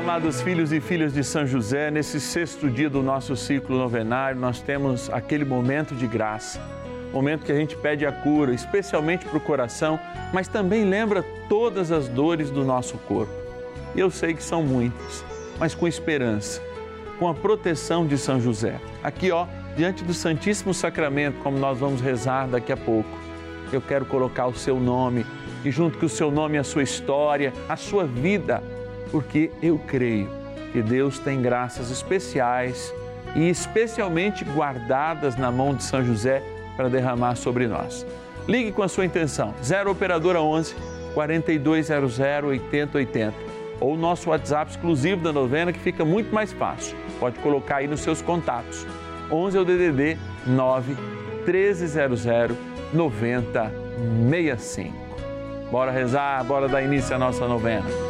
amados filhos e filhas de São José, nesse sexto dia do nosso ciclo novenário, nós temos aquele momento de graça, momento que a gente pede a cura, especialmente para o coração, mas também lembra todas as dores do nosso corpo. E eu sei que são muitas, mas com esperança, com a proteção de São José. Aqui, ó, diante do Santíssimo Sacramento, como nós vamos rezar daqui a pouco, eu quero colocar o seu nome e, junto com o seu nome, a sua história, a sua vida porque eu creio que Deus tem graças especiais e especialmente guardadas na mão de São José para derramar sobre nós. Ligue com a sua intenção, 0 Operadora 11 4200 8080 ou nosso WhatsApp exclusivo da novena que fica muito mais fácil. Pode colocar aí nos seus contatos. 11 é o DDD 9 1300 9065. Bora rezar, bora dar início à nossa novena.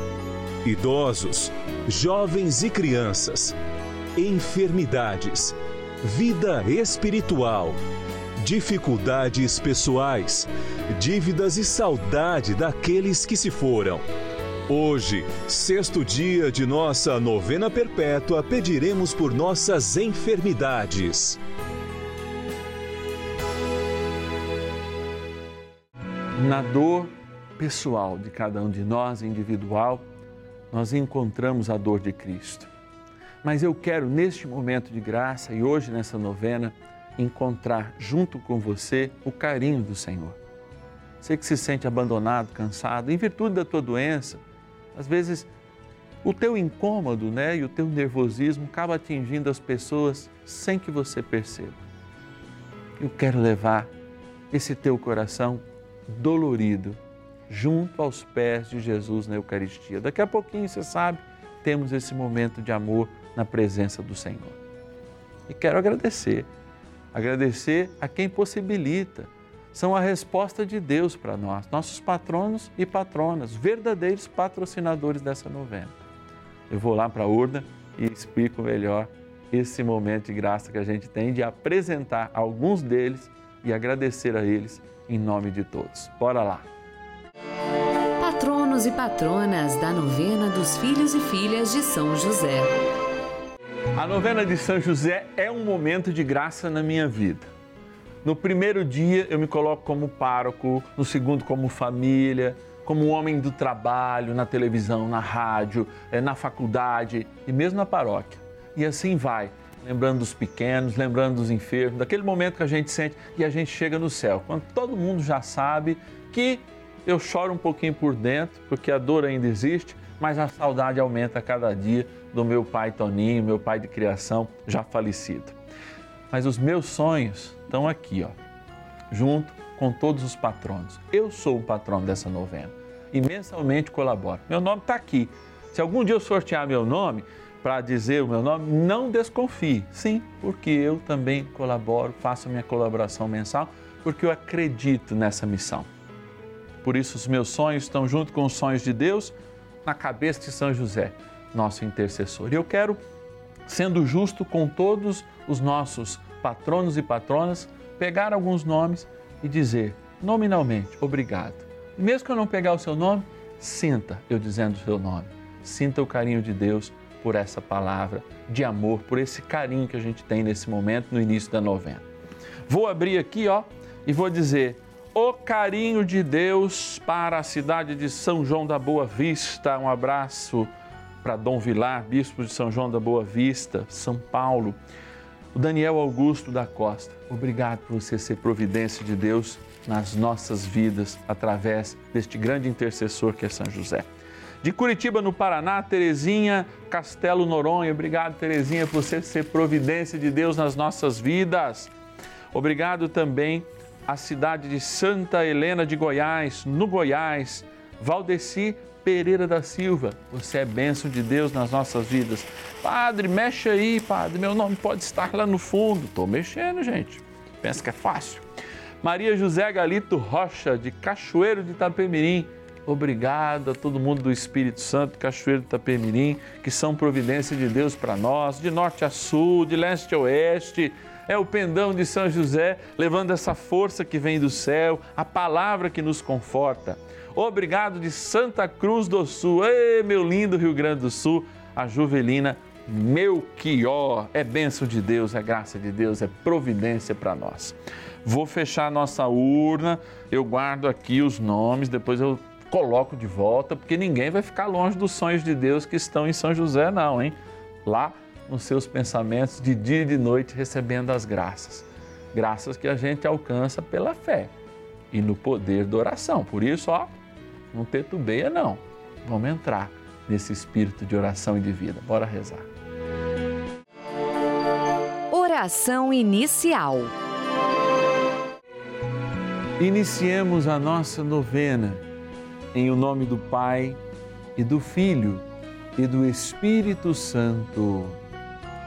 idosos, jovens e crianças, enfermidades, vida espiritual, dificuldades pessoais, dívidas e saudade daqueles que se foram. Hoje, sexto dia de nossa novena perpétua, pediremos por nossas enfermidades. Na dor pessoal de cada um de nós, individual, nós encontramos a dor de Cristo. Mas eu quero, neste momento de graça e hoje nessa novena, encontrar junto com você o carinho do Senhor. Você que se sente abandonado, cansado, em virtude da tua doença, às vezes o teu incômodo né, e o teu nervosismo acaba atingindo as pessoas sem que você perceba. Eu quero levar esse teu coração dolorido junto aos pés de Jesus na Eucaristia. Daqui a pouquinho, você sabe, temos esse momento de amor na presença do Senhor. E quero agradecer, agradecer a quem possibilita. São a resposta de Deus para nós, nossos patronos e patronas, verdadeiros patrocinadores dessa novena. Eu vou lá para a urna e explico melhor esse momento de graça que a gente tem de apresentar alguns deles e agradecer a eles em nome de todos. Bora lá! Patronos e patronas da novena dos filhos e filhas de São José. A novena de São José é um momento de graça na minha vida. No primeiro dia eu me coloco como pároco, no segundo como família, como homem do trabalho, na televisão, na rádio, eh, na faculdade e mesmo na paróquia. E assim vai, lembrando dos pequenos, lembrando dos enfermos, daquele momento que a gente sente e a gente chega no céu, quando todo mundo já sabe que eu choro um pouquinho por dentro, porque a dor ainda existe, mas a saudade aumenta a cada dia do meu pai Toninho, meu pai de criação já falecido. Mas os meus sonhos estão aqui, ó, junto com todos os patronos. Eu sou o patrono dessa novena e mensalmente colaboro. Meu nome está aqui. Se algum dia eu sortear meu nome para dizer o meu nome, não desconfie. Sim, porque eu também colaboro, faço minha colaboração mensal, porque eu acredito nessa missão. Por isso, os meus sonhos estão junto com os sonhos de Deus na cabeça de São José, nosso intercessor. E eu quero, sendo justo com todos os nossos patronos e patronas, pegar alguns nomes e dizer nominalmente, obrigado. Mesmo que eu não pegar o seu nome, sinta eu dizendo o seu nome. Sinta o carinho de Deus por essa palavra de amor, por esse carinho que a gente tem nesse momento, no início da novena. Vou abrir aqui, ó, e vou dizer: o carinho de Deus para a cidade de São João da Boa Vista. Um abraço para Dom Vilar, bispo de São João da Boa Vista, São Paulo. O Daniel Augusto da Costa, obrigado por você ser providência de Deus nas nossas vidas através deste grande intercessor que é São José. De Curitiba, no Paraná, Terezinha Castelo Noronha. Obrigado, Terezinha, por você ser providência de Deus nas nossas vidas. Obrigado também à cidade de Santa Helena de Goiás, no Goiás. Valdeci Pereira da Silva, você é bênção de Deus nas nossas vidas. Padre, mexe aí, padre, meu nome pode estar lá no fundo. Estou mexendo, gente. Pensa que é fácil. Maria José Galito Rocha, de Cachoeiro de Itapemirim. Obrigado a todo mundo do Espírito Santo, Cachoeiro de Itapemirim, que são providência de Deus para nós, de norte a sul, de leste a oeste. É o pendão de São José levando essa força que vem do céu, a palavra que nos conforta. Obrigado de Santa Cruz do Sul. Ei, meu lindo Rio Grande do Sul, a Juvelina Melchior. É bênção de Deus, é graça de Deus, é providência para nós. Vou fechar a nossa urna, eu guardo aqui os nomes, depois eu coloco de volta, porque ninguém vai ficar longe dos sonhos de Deus que estão em São José, não, hein? Lá nos seus pensamentos, de dia e de noite, recebendo as graças. Graças que a gente alcança pela fé e no poder da oração. Por isso, ó, não tetubeia, não. Vamos entrar nesse espírito de oração e de vida. Bora rezar. Oração inicial. Iniciemos a nossa novena em o nome do Pai e do Filho e do Espírito Santo.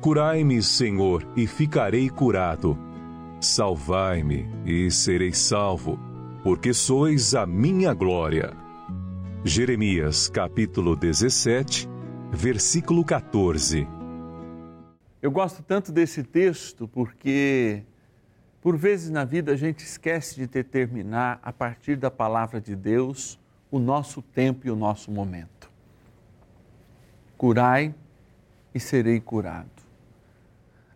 Curai-me, Senhor, e ficarei curado. Salvai-me e serei salvo, porque sois a minha glória. Jeremias capítulo 17, versículo 14. Eu gosto tanto desse texto porque, por vezes na vida, a gente esquece de determinar, a partir da palavra de Deus, o nosso tempo e o nosso momento. Curai e serei curado.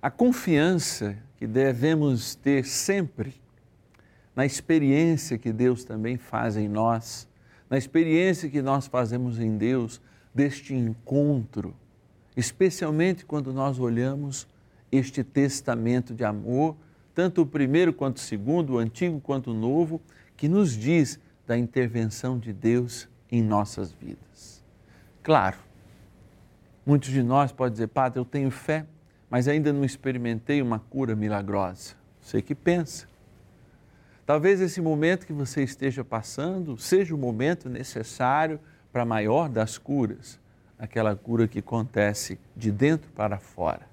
A confiança que devemos ter sempre na experiência que Deus também faz em nós, na experiência que nós fazemos em Deus deste encontro, especialmente quando nós olhamos este testamento de amor, tanto o primeiro quanto o segundo, o antigo quanto o novo, que nos diz da intervenção de Deus em nossas vidas. Claro, muitos de nós podem dizer, Padre, eu tenho fé, mas ainda não experimentei uma cura milagrosa. Sei que pensa. Talvez esse momento que você esteja passando seja o momento necessário para a maior das curas, aquela cura que acontece de dentro para fora.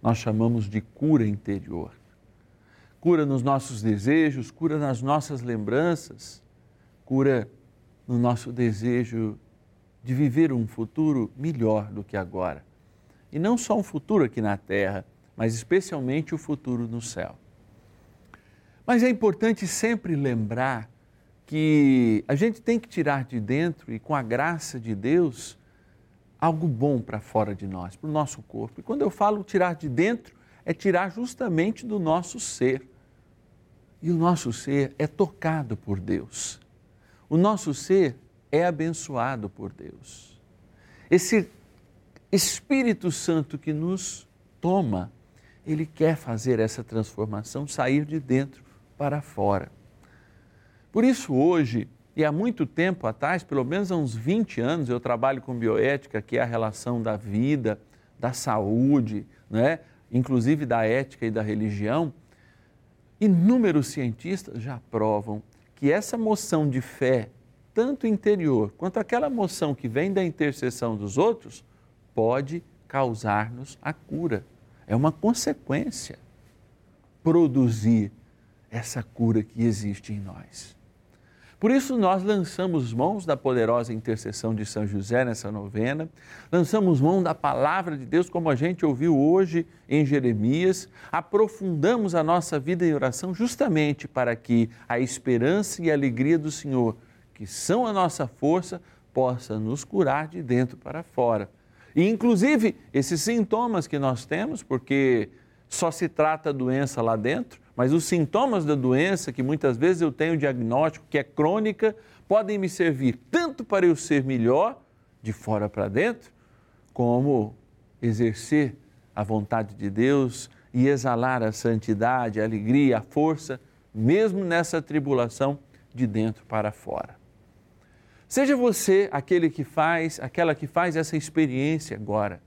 Nós chamamos de cura interior. Cura nos nossos desejos, cura nas nossas lembranças, cura no nosso desejo de viver um futuro melhor do que agora. E não só um futuro aqui na terra, mas especialmente o futuro no céu. Mas é importante sempre lembrar que a gente tem que tirar de dentro e com a graça de Deus algo bom para fora de nós, para o nosso corpo. E quando eu falo tirar de dentro, é tirar justamente do nosso ser. E o nosso ser é tocado por Deus. O nosso ser é abençoado por Deus. Esse Espírito Santo que nos toma, ele quer fazer essa transformação sair de dentro para fora. Por isso, hoje, e há muito tempo atrás, pelo menos há uns 20 anos, eu trabalho com bioética, que é a relação da vida, da saúde, né? inclusive da ética e da religião. Inúmeros cientistas já provam que essa moção de fé, tanto interior quanto aquela moção que vem da intercessão dos outros, pode causar-nos a cura. É uma consequência produzir essa cura que existe em nós. Por isso, nós lançamos mãos da poderosa intercessão de São José nessa novena, lançamos mão da palavra de Deus, como a gente ouviu hoje em Jeremias, aprofundamos a nossa vida em oração justamente para que a esperança e a alegria do Senhor, que são a nossa força, possa nos curar de dentro para fora. E, inclusive, esses sintomas que nós temos, porque só se trata a doença lá dentro, mas os sintomas da doença, que muitas vezes eu tenho diagnóstico que é crônica, podem me servir tanto para eu ser melhor, de fora para dentro, como exercer a vontade de Deus e exalar a santidade, a alegria, a força, mesmo nessa tribulação, de dentro para fora. Seja você aquele que faz, aquela que faz essa experiência agora.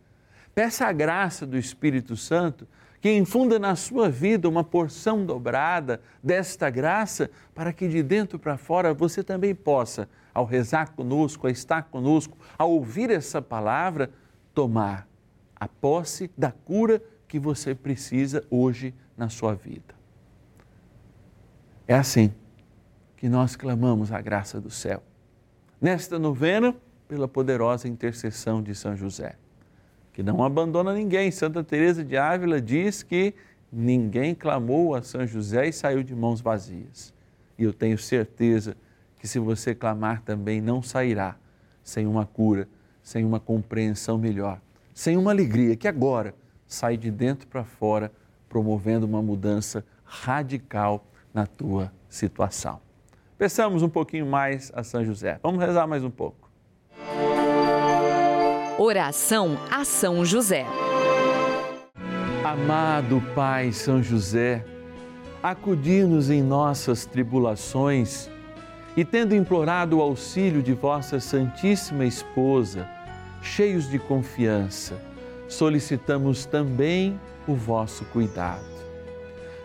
Peça a graça do Espírito Santo que infunda na sua vida uma porção dobrada desta graça, para que de dentro para fora você também possa, ao rezar conosco, a estar conosco, ao ouvir essa palavra, tomar a posse da cura que você precisa hoje na sua vida. É assim que nós clamamos a graça do céu. Nesta novena, pela poderosa intercessão de São José que não abandona ninguém. Santa Teresa de Ávila diz que ninguém clamou a São José e saiu de mãos vazias. E eu tenho certeza que se você clamar também não sairá sem uma cura, sem uma compreensão melhor, sem uma alegria que agora sai de dentro para fora, promovendo uma mudança radical na tua situação. Peçamos um pouquinho mais a São José. Vamos rezar mais um pouco. Oração a São José. Amado Pai São José, acudir-nos em nossas tribulações e, tendo implorado o auxílio de vossa Santíssima Esposa, cheios de confiança, solicitamos também o vosso cuidado.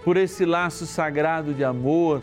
Por esse laço sagrado de amor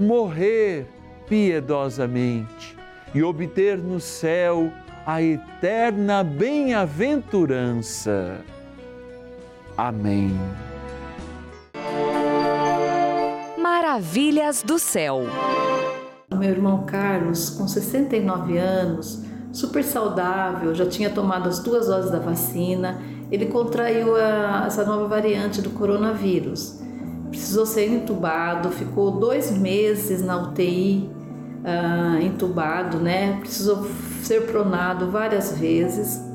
morrer piedosamente e obter no céu a eterna bem-aventurança. Amém. Maravilhas do céu. Meu irmão Carlos, com 69 anos, super saudável, já tinha tomado as duas doses da vacina, ele contraiu a, essa nova variante do coronavírus. Precisou ser entubado, ficou dois meses na UTI, uh, ah, entubado, né? Precisou ser pronado várias vezes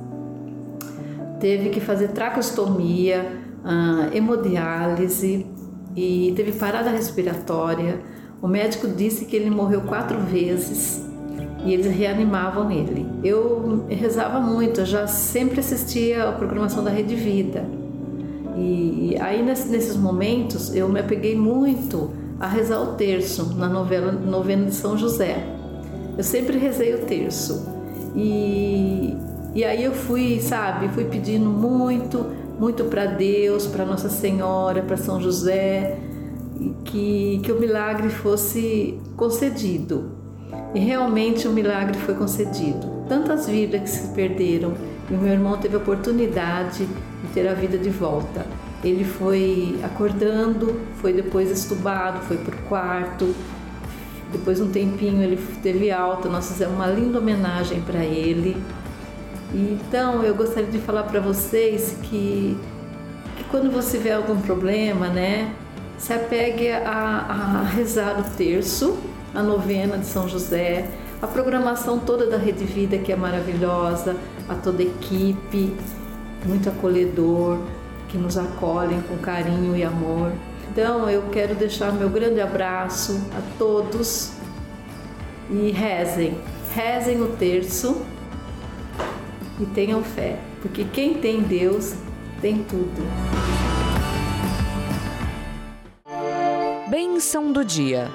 teve que fazer tracostomia, uh, hemodiálise e teve parada respiratória. O médico disse que ele morreu quatro vezes e eles reanimavam ele. Eu rezava muito, eu já sempre assistia a programação da Rede Vida. E aí nesses momentos eu me apeguei muito a rezar o terço na novela novena de São José. Eu sempre rezei o terço. E e aí eu fui, sabe, fui pedindo muito, muito para Deus, para Nossa Senhora, para São José, que, que o milagre fosse concedido. E realmente o milagre foi concedido. Tantas vidas que se perderam e o meu irmão teve a oportunidade de ter a vida de volta. Ele foi acordando, foi depois estubado, foi para o quarto. Depois de um tempinho ele teve alta, nós fizemos uma linda homenagem para ele. Então, eu gostaria de falar para vocês que, que quando você vê algum problema, né, se apegue a, a rezar o terço, a novena de São José, a programação toda da Rede Vida, que é maravilhosa, a toda a equipe, muito acolhedor, que nos acolhem com carinho e amor. Então, eu quero deixar meu grande abraço a todos e rezem, rezem o terço e tenham fé, porque quem tem Deus tem tudo. Bênção do dia.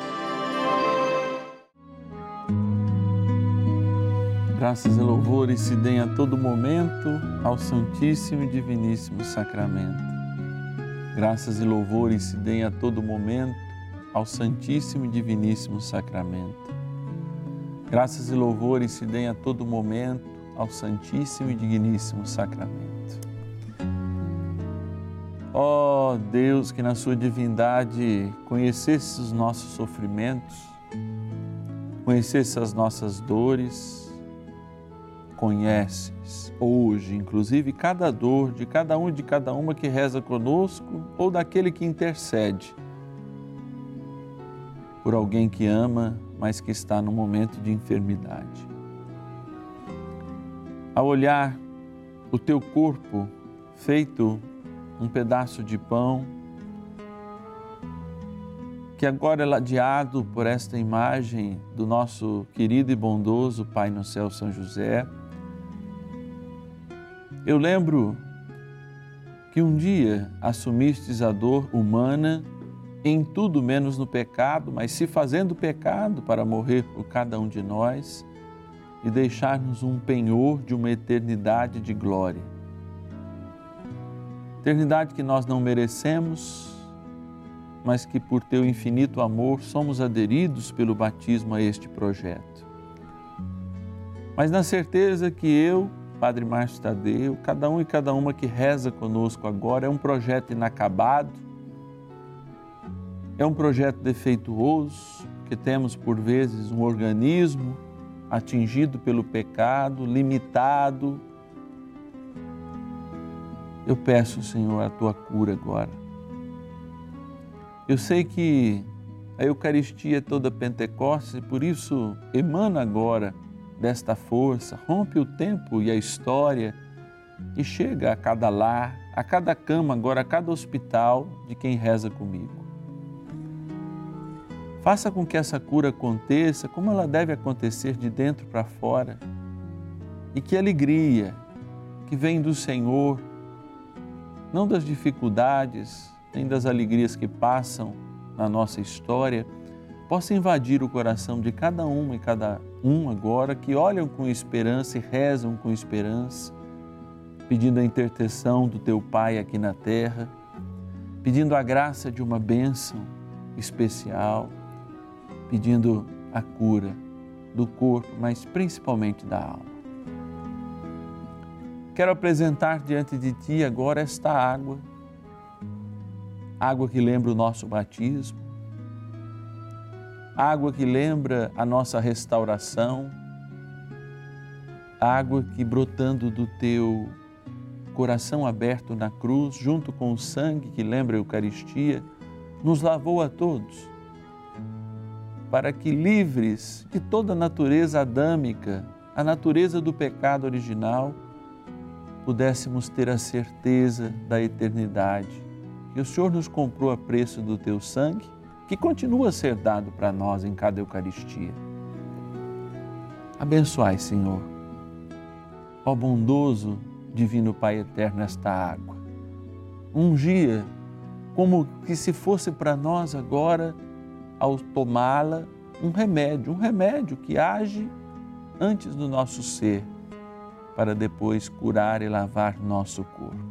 Graças e louvores se deem a todo momento ao Santíssimo e Diviníssimo Sacramento. Graças e louvores se deem a todo momento ao Santíssimo e Diviníssimo Sacramento. Graças e louvores se deem a todo momento ao Santíssimo e Digníssimo Sacramento. Ó oh, Deus, que na Sua divindade conhecesse os nossos sofrimentos, conhecesse as nossas dores, conheces hoje, inclusive, cada dor de cada um e de cada uma que reza conosco ou daquele que intercede por alguém que ama, mas que está no momento de enfermidade a olhar o teu corpo feito um pedaço de pão, que agora é ladeado por esta imagem do nosso querido e bondoso Pai no céu, São José. Eu lembro que um dia assumistes a dor humana em tudo menos no pecado, mas se fazendo pecado para morrer por cada um de nós e deixar-nos um penhor de uma eternidade de glória. Eternidade que nós não merecemos, mas que por teu infinito amor somos aderidos pelo batismo a este projeto. Mas na certeza que eu, Padre Márcio Tadeu, cada um e cada uma que reza conosco agora é um projeto inacabado, é um projeto defeituoso, que temos por vezes um organismo atingido pelo pecado, limitado. Eu peço, Senhor, a tua cura agora. Eu sei que a Eucaristia é toda Pentecostes e por isso emana agora desta força, rompe o tempo e a história e chega a cada lar, a cada cama, agora a cada hospital de quem reza comigo. Faça com que essa cura aconteça como ela deve acontecer de dentro para fora. E que alegria que vem do Senhor, não das dificuldades, nem das alegrias que passam na nossa história, possa invadir o coração de cada uma e cada um agora que olham com esperança e rezam com esperança, pedindo a intercessão do teu Pai aqui na terra, pedindo a graça de uma bênção especial pedindo a cura do corpo, mas principalmente da alma. Quero apresentar diante de Ti agora esta água, água que lembra o nosso batismo, água que lembra a nossa restauração, água que brotando do Teu coração aberto na cruz, junto com o sangue que lembra a Eucaristia, nos lavou a todos para que, livres de toda a natureza adâmica, a natureza do pecado original, pudéssemos ter a certeza da eternidade. Que o Senhor nos comprou a preço do teu sangue, que continua a ser dado para nós em cada Eucaristia. Abençoai, Senhor, ó bondoso Divino Pai Eterno, esta água. Um dia, como que se fosse para nós agora, ao tomá-la, um remédio, um remédio que age antes do nosso ser, para depois curar e lavar nosso corpo.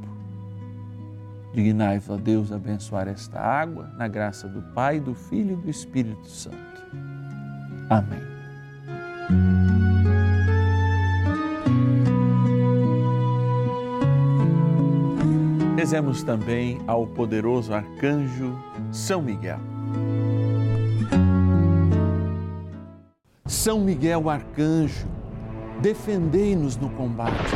Dignai-vos a Deus abençoar esta água, na graça do Pai, do Filho e do Espírito Santo. Amém. Rezemos também ao poderoso arcanjo São Miguel. São Miguel Arcanjo, defendei-nos no combate.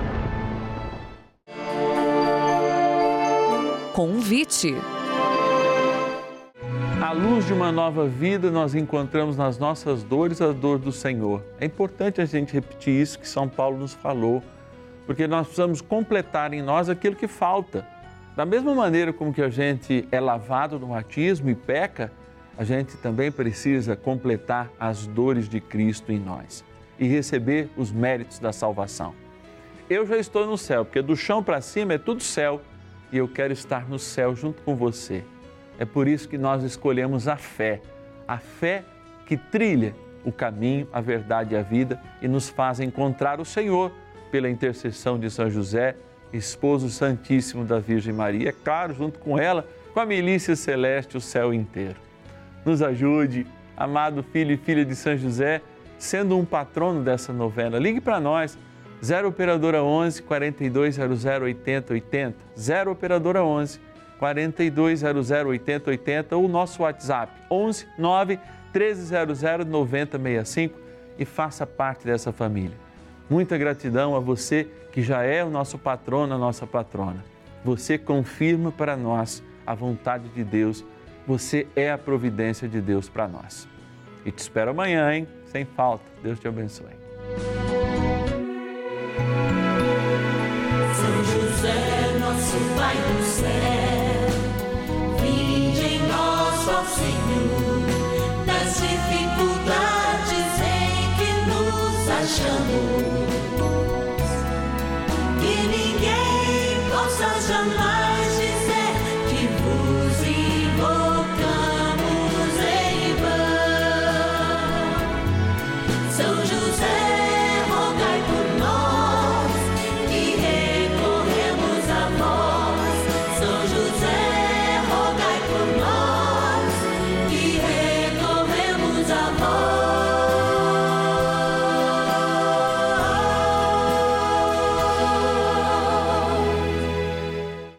Convite. À luz de uma nova vida, nós encontramos nas nossas dores a dor do Senhor. É importante a gente repetir isso que São Paulo nos falou, porque nós precisamos completar em nós aquilo que falta. Da mesma maneira como que a gente é lavado no batismo e peca, a gente também precisa completar as dores de Cristo em nós e receber os méritos da salvação eu já estou no céu, porque do chão para cima é tudo céu e eu quero estar no céu junto com você. É por isso que nós escolhemos a fé, a fé que trilha o caminho, a verdade e a vida e nos faz encontrar o Senhor pela intercessão de São José, esposo santíssimo da Virgem Maria, é claro, junto com ela, com a milícia celeste, o céu inteiro. Nos ajude, amado filho e filha de São José, sendo um patrono dessa novena. Ligue para nós 0 Operadora 11 4200 80 80, 0 Operadora 11 4200 80 80 ou nosso WhatsApp 11 9 1300 9065 e faça parte dessa família. Muita gratidão a você que já é o nosso patrono, a nossa patrona. Você confirma para nós a vontade de Deus. Você é a providência de Deus para nós. E te espero amanhã, hein? Sem falta. Deus te abençoe. Senhor nas dificuldades em que nos achamos.